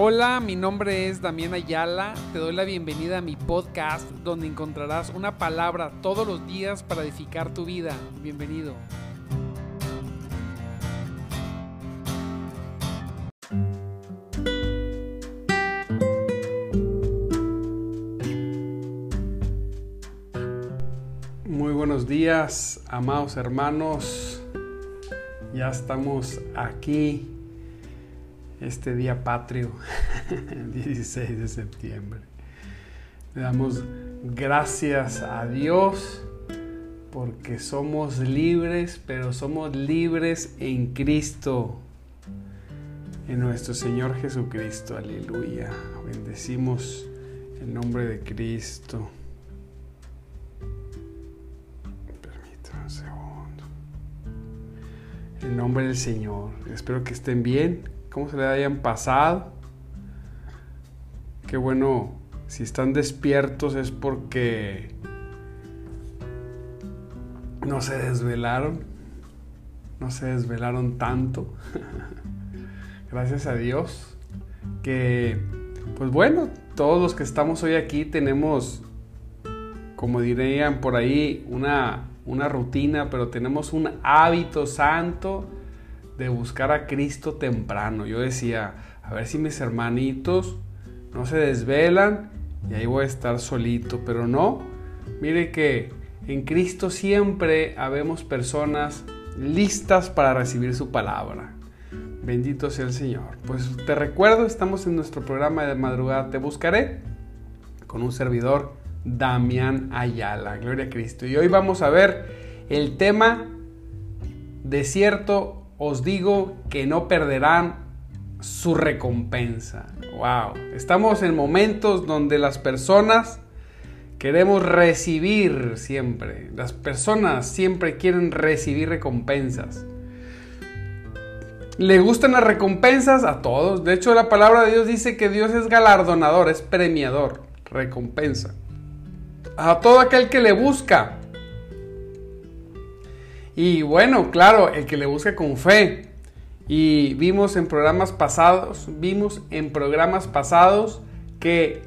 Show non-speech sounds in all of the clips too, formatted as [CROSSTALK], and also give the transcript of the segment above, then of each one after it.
Hola, mi nombre es Damián Ayala. Te doy la bienvenida a mi podcast donde encontrarás una palabra todos los días para edificar tu vida. Bienvenido. Muy buenos días, amados hermanos. Ya estamos aquí este día patrio, [LAUGHS] 16 de septiembre. Le damos gracias a Dios porque somos libres, pero somos libres en Cristo, en nuestro Señor Jesucristo. Aleluya. Bendecimos el nombre de Cristo. Permítame un segundo. En nombre del Señor. Espero que estén bien, cómo se le hayan pasado. Qué bueno, si están despiertos es porque no se desvelaron, no se desvelaron tanto. [LAUGHS] Gracias a Dios que, pues bueno, todos los que estamos hoy aquí tenemos, como dirían por ahí, una, una rutina, pero tenemos un hábito santo de buscar a Cristo temprano. Yo decía, a ver si mis hermanitos no se desvelan y ahí voy a estar solito, pero no. Mire que en Cristo siempre habemos personas listas para recibir su palabra. Bendito sea el Señor. Pues te recuerdo, estamos en nuestro programa de madrugada Te Buscaré con un servidor, Damián Ayala. Gloria a Cristo. Y hoy vamos a ver el tema desierto os digo que no perderán su recompensa. Wow, estamos en momentos donde las personas queremos recibir siempre. Las personas siempre quieren recibir recompensas. ¿Le gustan las recompensas? A todos. De hecho, la palabra de Dios dice que Dios es galardonador, es premiador, recompensa. A todo aquel que le busca. Y bueno, claro, el que le busque con fe. Y vimos en programas pasados, vimos en programas pasados que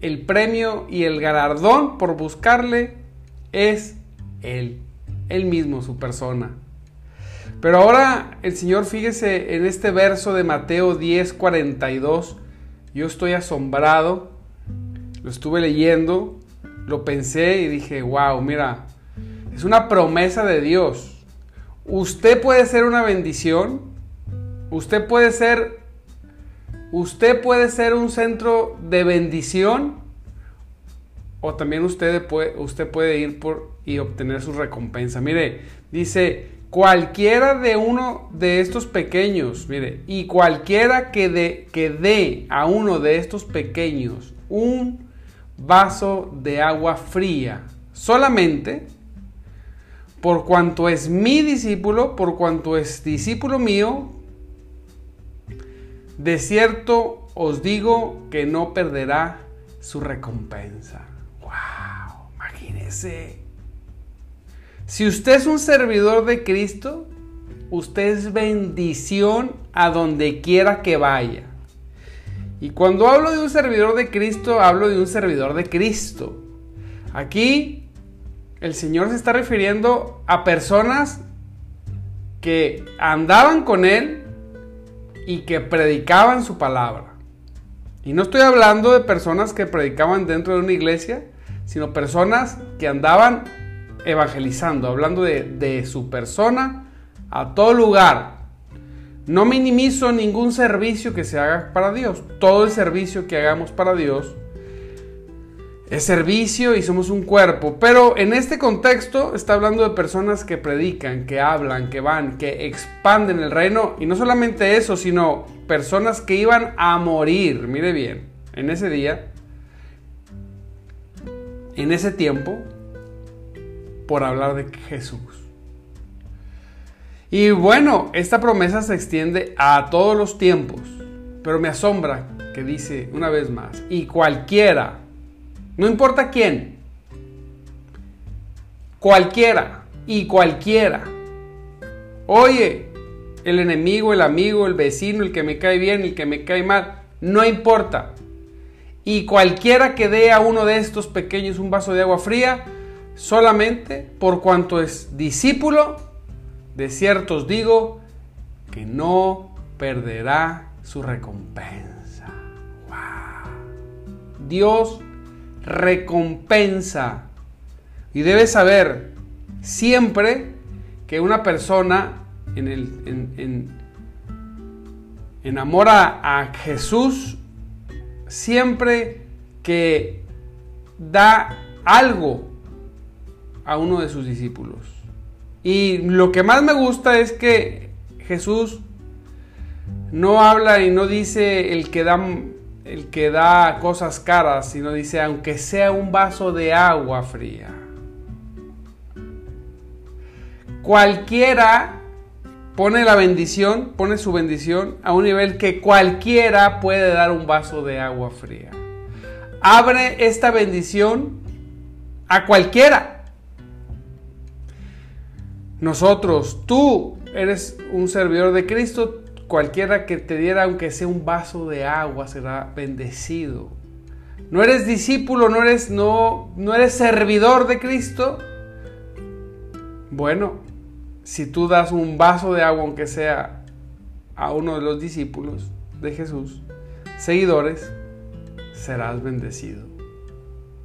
el premio y el galardón por buscarle es Él, Él mismo, su persona. Pero ahora el Señor, fíjese en este verso de Mateo 10, 42, yo estoy asombrado, lo estuve leyendo, lo pensé y dije, wow, mira, es una promesa de Dios. Usted puede ser una bendición. Usted puede ser usted puede ser un centro de bendición o también usted puede, usted puede ir por y obtener su recompensa. Mire, dice, cualquiera de uno de estos pequeños, mire, y cualquiera que que dé a uno de estos pequeños un vaso de agua fría, solamente por cuanto es mi discípulo, por cuanto es discípulo mío, de cierto os digo que no perderá su recompensa. ¡Wow! Imagínese. Si usted es un servidor de Cristo, usted es bendición a donde quiera que vaya. Y cuando hablo de un servidor de Cristo, hablo de un servidor de Cristo. Aquí el Señor se está refiriendo a personas que andaban con Él y que predicaban su palabra. Y no estoy hablando de personas que predicaban dentro de una iglesia, sino personas que andaban evangelizando, hablando de, su persona a todo lugar. No minimizo ningún servicio que se haga para Dios. Todo el servicio que hagamos para Dios es servicio y somos un cuerpo. Pero en este contexto está hablando de personas que predican, que hablan, que van, que expanden el reino. Y no solamente eso, sino personas que iban a morir. Mire bien, en ese día, en ese tiempo, por hablar de Jesús. Y bueno, esta promesa se extiende a todos los tiempos. Pero me asombra que dice una vez más, y cualquiera no importa quién. Cualquiera y cualquiera. Oye, el enemigo, el amigo, el vecino, el que me cae bien, el que me cae mal. no importa. Y cualquiera que dé a uno de estos pequeños un vaso de agua fría, solamente por cuanto es discípulo, de cierto os digo que no perderá su recompensa. Dios recompensa. Y debes saber siempre que una persona en, el, enamora a Jesús siempre que da algo a uno de sus discípulos. Y lo que más me gusta es que Jesús no habla y no dice el que da el que da cosas caras, sino dice aunque sea un vaso de agua fría. Cualquiera pone la bendición, pone su bendición a un nivel que cualquiera puede dar un vaso de agua fría. Abre esta bendición a cualquiera. Nosotros, tú eres un servidor de Cristo, cualquiera que te diera aunque sea un vaso de agua será bendecido. No eres discípulo, no eres no no eres servidor de Cristo. Bueno, si tú das un vaso de agua, aunque sea a uno de los discípulos de Jesús, seguidores, serás bendecido.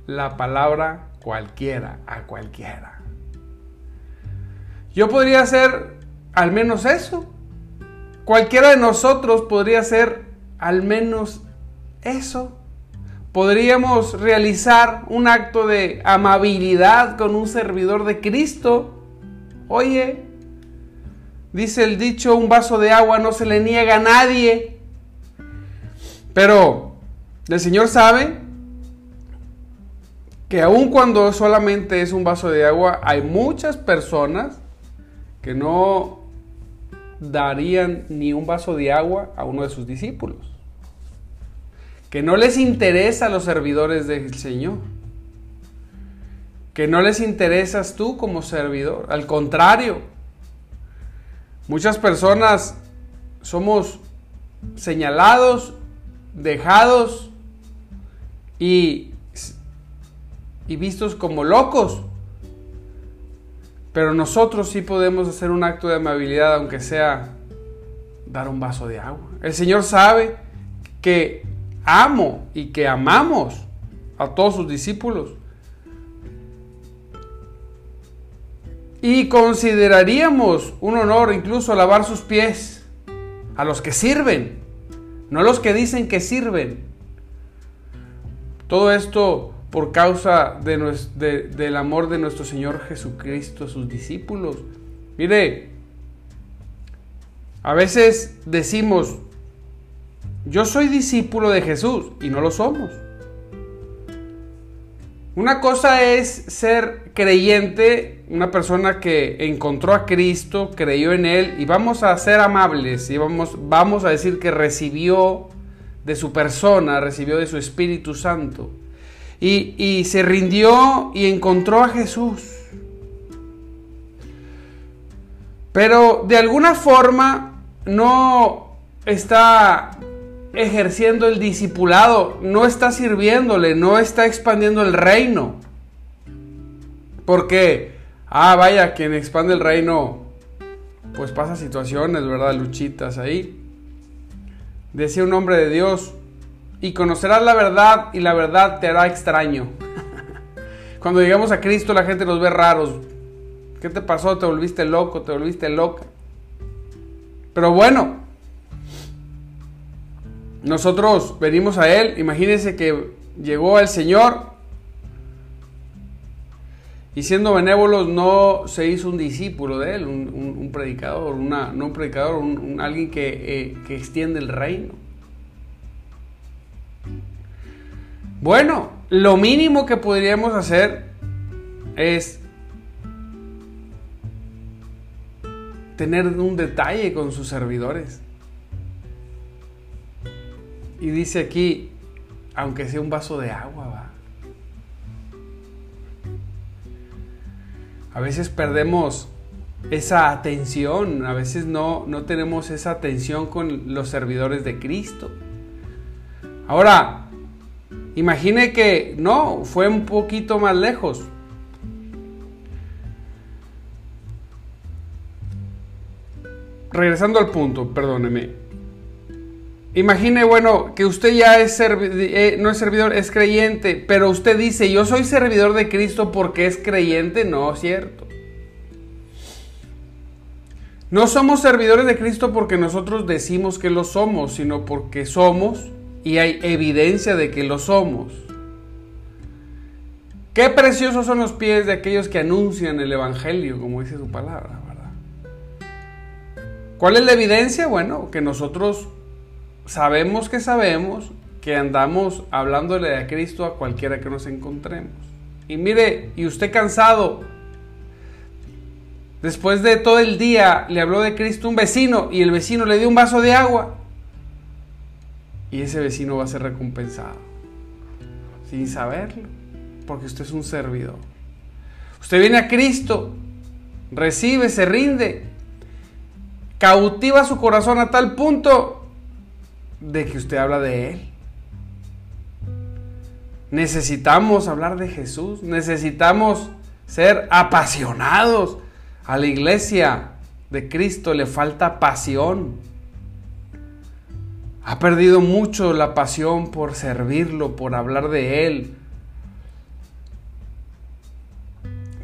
La palabra cualquiera, a cualquiera. Yo podría hacer al menos eso. Cualquiera de nosotros podría hacer al menos eso. Podríamos realizar un acto de amabilidad con un servidor de Cristo. Oye, Dice el dicho, un vaso de agua no se le niega a nadie. Pero el Señor sabe que aun cuando solamente es un vaso de agua, hay muchas personas que no darían ni un vaso de agua a uno de sus discípulos. Que no les interesa a los servidores del Señor. Que no les interesas tú como servidor. Al contrario, Muchas personas somos señalados, dejados y, y vistos como locos. Pero nosotros sí podemos hacer un acto de amabilidad, aunque sea dar un vaso de agua. El Señor sabe que amo y que amamos a todos sus discípulos. Y consideraríamos un honor incluso lavar sus pies a los que sirven, no a los que dicen que sirven. Todo esto por causa de, del amor de nuestro Señor Jesucristo a sus discípulos. Mire, a veces decimos, yo soy discípulo de Jesús y no lo somos. Una cosa es ser creyente, una persona que encontró a Cristo, creyó en Él y vamos a ser amables y vamos, vamos a decir que recibió de su persona, recibió de su Espíritu Santo y, se rindió y encontró a Jesús. Pero de alguna forma no está ejerciendo el discipulado, no está sirviéndole, no está expandiendo el reino. Porque, ah, vaya, quien expande el reino, pues pasa situaciones, ¿verdad? Luchitas ahí. Decía un hombre de Dios, y conocerás la verdad y la verdad te hará extraño. [LAUGHS] Cuando llegamos a Cristo la gente nos ve raros. ¿Qué te pasó? ¿Te volviste loco? ¿Te volviste loca? Pero bueno, nosotros venimos a Él, imagínense que llegó el Señor y siendo benévolos no se hizo un discípulo de Él, un, predicador, una, no un predicador, un, alguien que, eh, que extiende el reino. Bueno, lo mínimo que podríamos hacer es tener un detalle con sus servidores. Y dice aquí, aunque sea un vaso de agua, va. A veces perdemos esa atención, a veces no, no tenemos esa atención con los servidores de Cristo. Ahora, imagine que no, fue un poquito más lejos. Regresando al punto, perdóneme. Imagine, bueno, que usted ya es eh, no es servidor, es creyente, pero usted dice, yo soy servidor de Cristo porque es creyente, no cierto. No somos servidores de Cristo porque nosotros decimos que lo somos, sino porque somos y hay evidencia de que lo somos. Qué preciosos son los pies de aquellos que anuncian el Evangelio, como dice su palabra, ¿verdad? ¿Cuál es la evidencia? Bueno, que nosotros sabemos que sabemos que andamos hablándole a Cristo a cualquiera que nos encontremos. Y mire, y usted cansado, después de todo el día le habló de Cristo un vecino y el vecino le dio un vaso de agua y ese vecino va a ser recompensado. Sin saberlo, porque usted es un servidor. Usted viene a Cristo, recibe, se rinde, cautiva su corazón a tal punto de que usted habla de Él. Necesitamos hablar de Jesús, necesitamos ser apasionados. A la iglesia de Cristo le falta pasión. Ha perdido mucho la pasión por servirlo, por hablar de Él.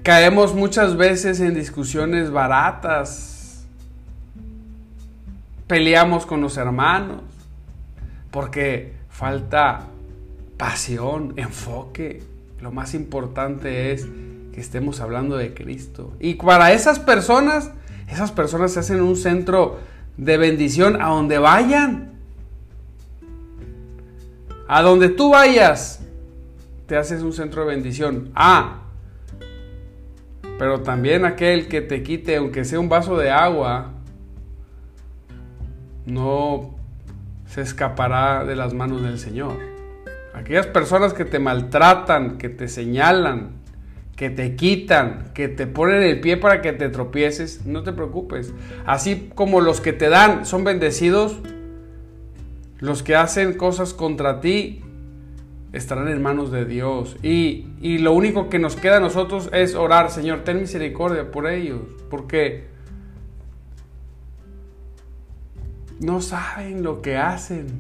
Caemos muchas veces en discusiones baratas. Peleamos con los hermanos porque falta pasión, enfoque. Lo más importante es que estemos hablando de Cristo. Y para esas personas, esas personas se hacen un centro de bendición a donde vayan. A donde tú vayas, te haces un centro de bendición. Ah, pero también aquel que te quite, aunque sea un vaso de agua, no se escapará de las manos del Señor. Aquellas personas que te maltratan, que te señalan, que te quitan, que te ponen el pie para que te tropieces, no te preocupes. Así como los que te dan son bendecidos, los que hacen cosas contra ti estarán en manos de Dios. Y, lo único que nos queda a nosotros es orar, Señor, ten misericordia por ellos. Porque no saben lo que hacen,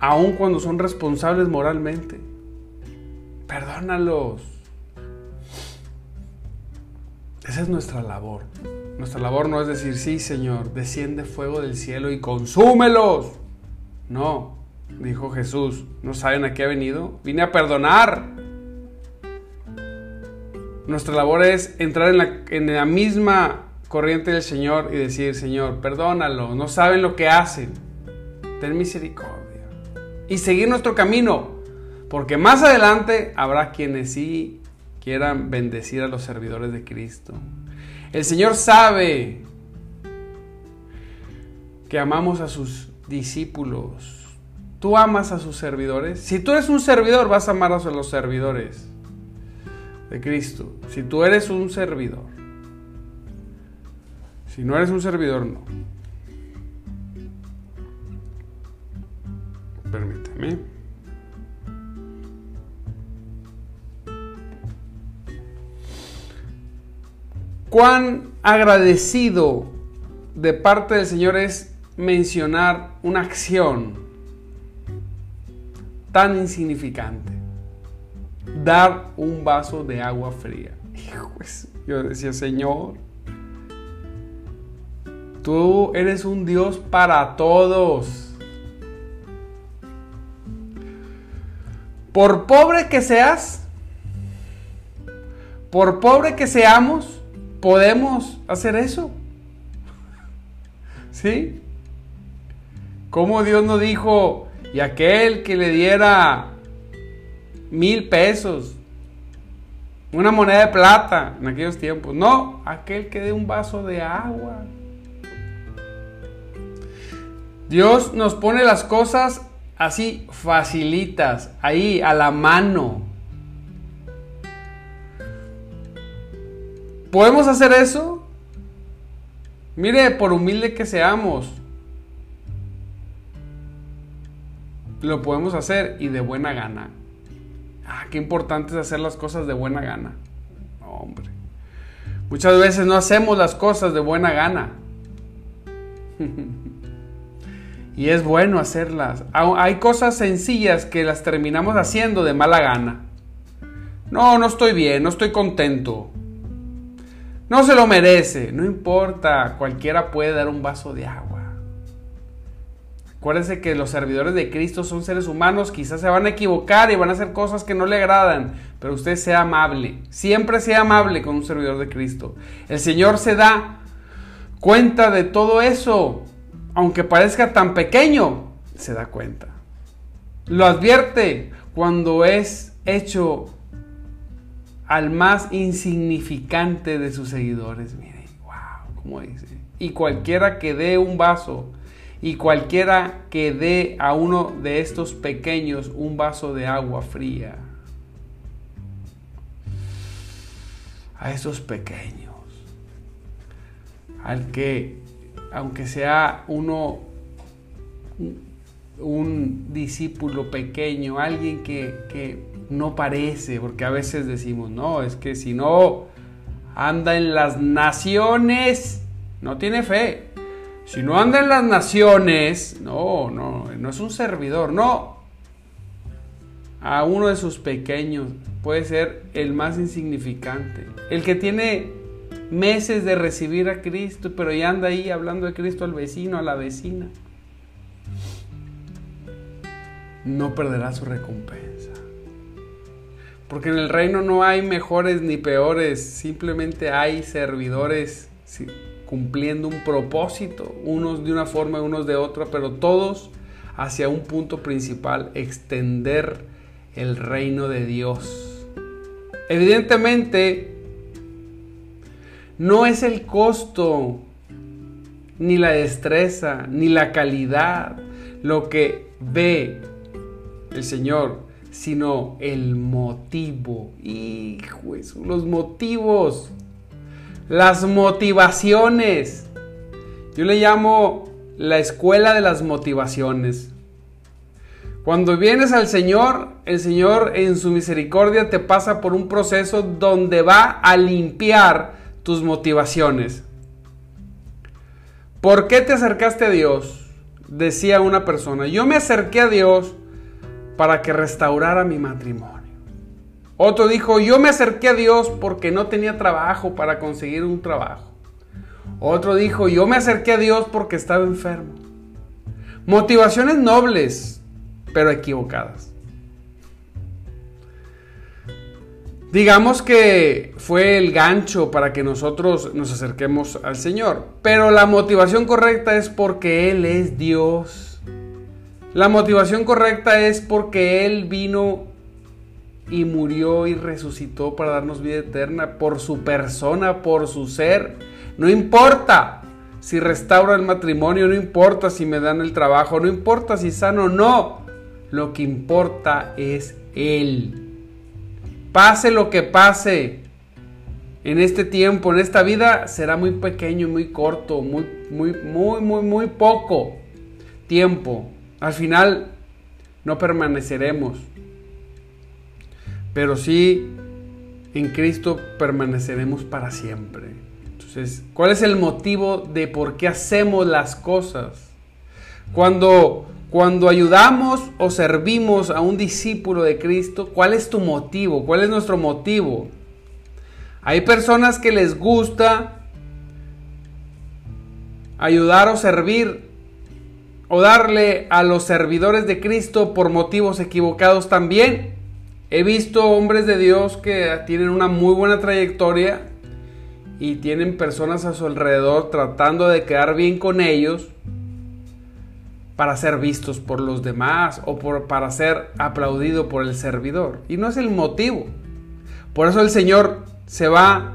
aun cuando son responsables moralmente. Perdónalos. Esa es nuestra labor. Nuestra labor no es decir, sí, Señor, desciende fuego del cielo y consúmelos. No, dijo Jesús, ¿no saben a qué ha venido? Vine a perdonar. Nuestra labor es entrar en la, misma corriente del Señor y decir, Señor, perdónalo, no saben lo que hacen. Ten misericordia. Y seguir nuestro camino, porque más adelante habrá quienes sí quieran bendecir a los servidores de Cristo. El Señor sabe que amamos a sus discípulos. ¿Tú amas a sus servidores? Si tú eres un servidor, vas a amar a los servidores de Cristo. Si tú eres un servidor. Si no eres un servidor, no. Permíteme. Cuán agradecido de parte del Señor es mencionar una acción tan insignificante. Dar un vaso de agua fría. Yo decía, Señor, tú eres un Dios para todos. Por pobre que seas, por pobre que seamos, podemos hacer eso. [LAUGHS] ¿Sí? ¿Cómo Dios no dijo, y aquel que le diera mil pesos, una moneda de plata en aquellos tiempos? No, aquel que dé un vaso de agua. Dios nos pone las cosas así facilitas, ahí a la mano. ¿Podemos hacer eso? Mire, por humilde que seamos, lo podemos hacer y de buena gana. Ah, qué importante es hacer las cosas de buena gana. hombre. Muchas veces no hacemos las cosas de buena gana. [LAUGHS] y es bueno hacerlas. Hay cosas sencillas que las terminamos haciendo de mala gana. No, no estoy bien, no estoy contento. No se lo merece, no importa, cualquiera puede dar un vaso de agua. Acuérdense que los servidores de Cristo son seres humanos, quizás se van a equivocar y van a hacer cosas que no le agradan, pero usted sea amable, siempre sea amable con un servidor de Cristo. El Señor se da cuenta de todo eso, aunque parezca tan pequeño, se da cuenta. Lo advierte cuando es hecho al más insignificante de sus seguidores. Miren, wow, como dice. Y cualquiera que dé un vaso y cualquiera que dé a uno de estos pequeños un vaso de agua fría, a esos pequeños, al que, aunque sea uno, un discípulo pequeño, alguien que, que no parece, porque a veces decimos, no, es que si no anda en las naciones, no tiene fe. Si no anda en las naciones, no, no, no es un servidor, no. A uno de sus pequeños puede ser el más insignificante, el que tiene meses de recibir a Cristo, pero ya anda ahí hablando de Cristo al vecino, a la vecina. No perderá su recompensa. Porque en el reino no hay mejores ni peores, simplemente hay servidores cumpliendo un propósito, unos de una forma y unos de otra, pero todos hacia un punto principal, extender el reino de Dios. Evidentemente, no es el costo, ni la destreza, ni la calidad lo que ve el Señor, sino el motivo. Hijo, los motivos las motivaciones. Yo le llamo la escuela de las motivaciones. Cuando vienes al Señor, el Señor en su misericordia te pasa por un proceso donde va a limpiar tus motivaciones. ¿Por qué te acercaste a Dios? Decía una persona, yo me acerqué a Dios para que restaurara mi matrimonio. Otro dijo, yo me acerqué a Dios porque no tenía trabajo para conseguir un trabajo. Otro dijo, yo me acerqué a Dios porque estaba enfermo. Motivaciones nobles, pero equivocadas. Digamos que fue el gancho para que nosotros nos acerquemos al Señor, pero la motivación correcta es porque Él es Dios. La motivación correcta es porque Él vino y murió y resucitó para darnos vida eterna por su persona, por su ser. No importa si restauro el matrimonio, no importa si me dan el trabajo, no importa si sano o no. Lo que importa es Él. Pase lo que pase en este tiempo, en esta vida, será muy pequeño, muy corto, muy, muy, muy, muy, muy poco tiempo. Al final no permaneceremos pero sí en Cristo permaneceremos para siempre. Entonces, ¿cuál es el motivo de por qué hacemos las cosas? Cuando, cuando ayudamos o servimos a un discípulo de Cristo, ¿cuál es tu motivo? ¿Cuál es nuestro motivo? Hay personas que les gusta ayudar o servir o darle a los servidores de Cristo por motivos equivocados también. He visto hombres de Dios que tienen una muy buena trayectoria y tienen personas a su alrededor tratando de quedar bien con ellos para ser vistos por los demás o para ser aplaudido por el servidor. Y no es el motivo. Por eso el Señor se va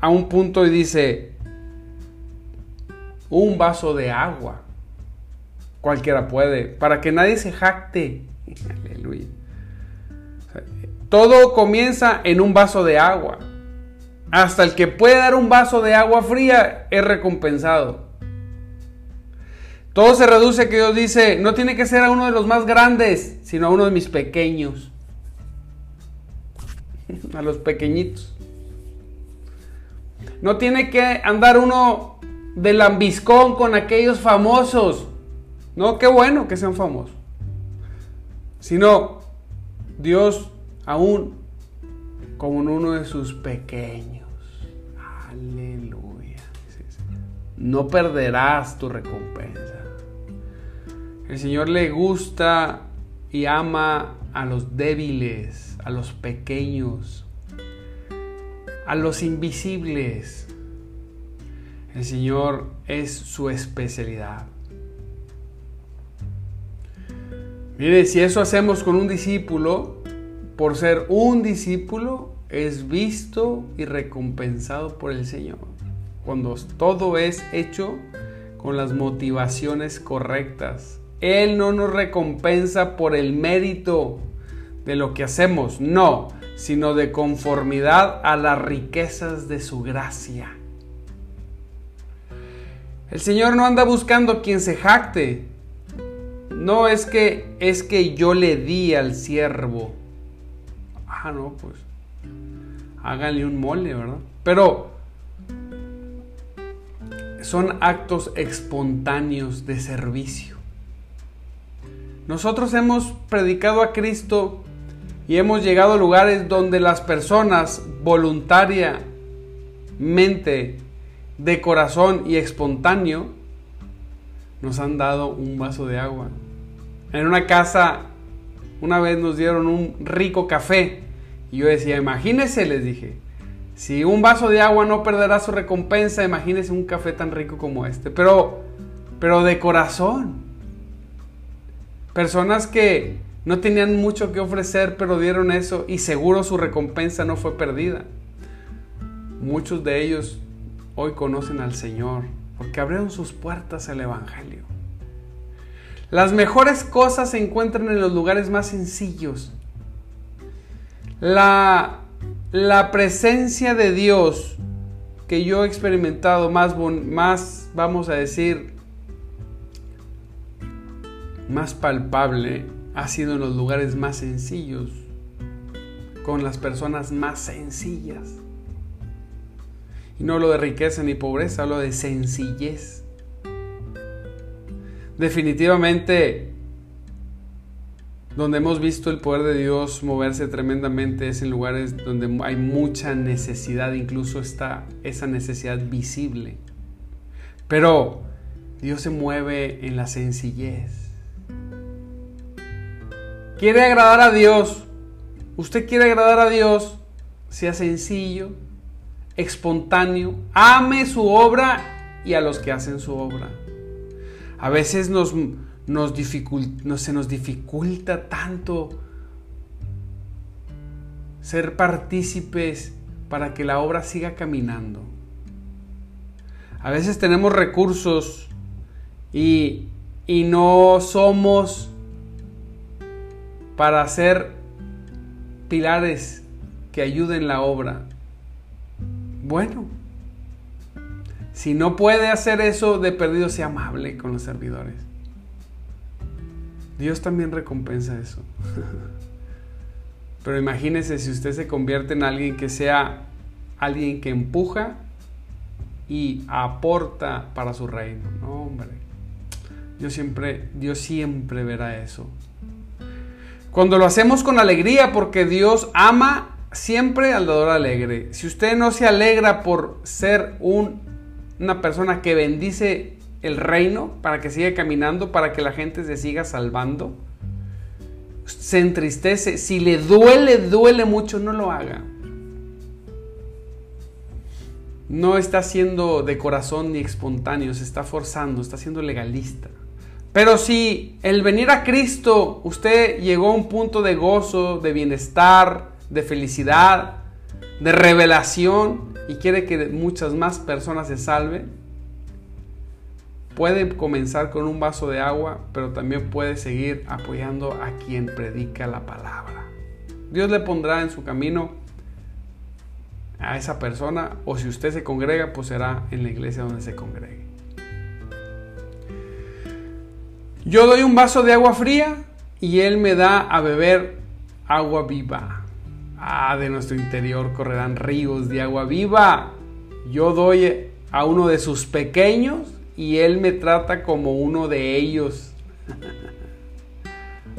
a un punto y dice, un vaso de agua. Cualquiera puede, para que nadie se jacte. [LAUGHS] Aleluya. Todo comienza en un vaso de agua. Hasta el que puede dar un vaso de agua fría es recompensado. Todo se reduce a que Dios dice, no tiene que ser a uno de los más grandes, sino a uno de mis pequeños. [LAUGHS] A los pequeñitos. No tiene que andar uno de lambiscón con aquellos famosos. No, qué bueno que sean famosos. Sino Dios aún como en uno de sus pequeños. Aleluya. No perderás tu recompensa. El Señor le gusta y ama a los débiles, a los pequeños, a los invisibles. El Señor es su especialidad. Mire, si eso hacemos con un discípulo, por ser un discípulo, es visto y recompensado por el Señor. Cuando todo es hecho con las motivaciones correctas. Él no nos recompensa por el mérito de lo que hacemos, no, sino de conformidad a las riquezas de su gracia. El Señor no anda buscando quien se jacte. No es que es que yo le di al siervo. Ah, no, pues háganle un mole, ¿verdad? Pero son actos espontáneos de servicio. Nosotros hemos predicado a Cristo y hemos llegado a lugares donde las personas voluntariamente, de corazón y espontáneo, nos han dado un vaso de agua. En una casa, una vez nos dieron un rico café y yo decía, imagínese, les dije, si un vaso de agua no perderá su recompensa, imagínese un café tan rico como este. Pero, pero de corazón. Personas que no tenían mucho que ofrecer, pero dieron eso y seguro su recompensa no fue perdida. Muchos de ellos hoy conocen al Señor porque abrieron sus puertas al Evangelio. Las mejores cosas se encuentran en los lugares más sencillos, la, la presencia de Dios que yo he experimentado más, más, vamos a decir, más palpable ha sido en los lugares más sencillos, con las personas más sencillas. Y no hablo de riqueza ni pobreza, hablo de sencillez. Definitivamente donde hemos visto el poder de Dios moverse tremendamente es en lugares donde hay mucha necesidad, incluso está esa necesidad visible. Pero Dios se mueve en la sencillez. ¿Quiere agradar a Dios? ¿Usted quiere agradar a Dios? Sea sencillo, espontáneo, ame su obra y a los que hacen su obra. A veces nos nos se nos dificulta tanto ser partícipes para que la obra siga caminando. A veces tenemos recursos y, y no somos para ser pilares que ayuden la obra. Bueno, si no puede hacer eso, de perdido sea amable con los servidores. Dios también recompensa eso. Pero imagínese si usted se convierte en alguien que sea alguien que empuja y aporta para su reino. No, hombre. Dios siempre, Dios siempre verá eso. Cuando lo hacemos con alegría, porque Dios ama siempre al dador alegre. Si usted no se alegra por ser un, una persona que bendice el reino para que siga caminando, para que la gente se siga salvando. Se entristece. Si le duele, duele mucho, no lo haga. No está siendo de corazón ni espontáneo, se está forzando, está siendo legalista. Pero si el venir a Cristo, usted llegó a un punto de gozo, de bienestar, de felicidad, de revelación y quiere que muchas más personas se salven, Puede comenzar con un vaso de agua, pero también puede seguir apoyando a quien predica la palabra. Dios le pondrá en su camino a esa persona o si usted se congrega, pues será en la iglesia donde se congregue. Yo doy un vaso de agua fría y Él me da a beber agua viva. Ah, de nuestro interior correrán ríos de agua viva. Yo doy a uno de sus pequeños y Él me trata como uno de ellos.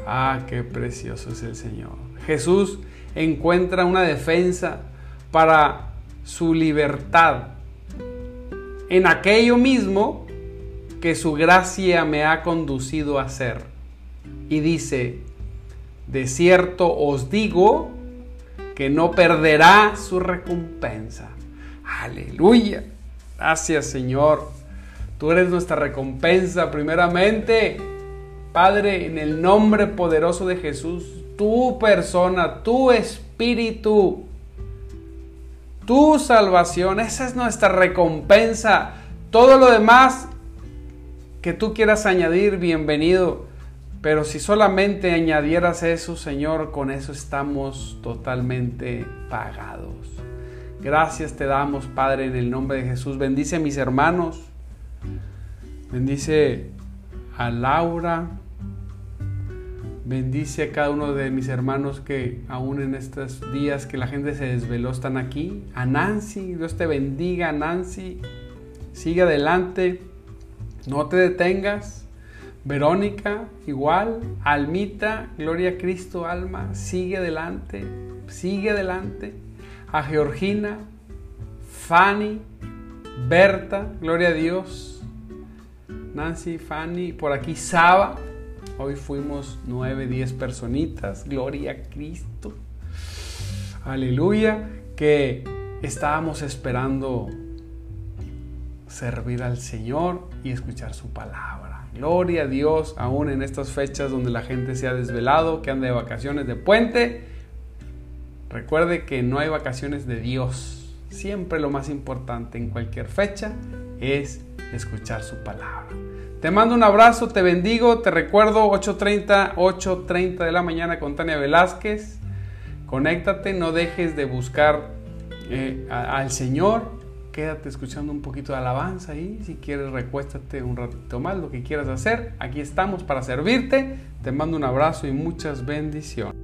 ah, qué precioso es el Señor. Jesús encuentra una defensa para su libertad en aquello mismo que su gracia me ha conducido a hacer. Y dice, de cierto os digo que no perderá su recompensa. Aleluya. Gracias Señor. Tú eres nuestra recompensa primeramente. Padre, en el nombre poderoso de Jesús, tu persona, tu espíritu, tu salvación, esa es nuestra recompensa. Todo lo demás que tú quieras añadir, bienvenido. Pero si solamente añadieras eso, Señor, con eso estamos totalmente pagados. Gracias te damos, Padre, en el nombre de Jesús. Bendice a mis hermanos. Bendice a Laura. Bendice a cada uno de mis hermanos que aún en estos días que la gente se desveló están aquí. A Nancy, Dios te bendiga, Nancy. Sigue adelante. No te detengas. Verónica, igual. Almita, gloria a Cristo, alma. Sigue adelante. Sigue adelante. A Georgina, Fanny, Berta, gloria a Dios. Nancy, Fanny, por aquí Saba. Hoy fuimos nueve, diez personitas. Gloria a Cristo. Aleluya. Que estábamos esperando servir al Señor y escuchar su palabra. Gloria a Dios, aún en estas fechas donde la gente se ha desvelado, que anda de vacaciones de puente. Recuerde que no hay vacaciones de Dios. Siempre lo más importante en cualquier fecha es escuchar su palabra. Te mando un abrazo, te bendigo, te recuerdo 8.30, 8.30 de la mañana con Tania Velázquez. Conéctate, no dejes de buscar eh, al Señor. Quédate escuchando un poquito de alabanza ahí. Si quieres, recuéstate un ratito más, lo que quieras hacer. Aquí estamos para servirte. Te mando un abrazo y muchas bendiciones.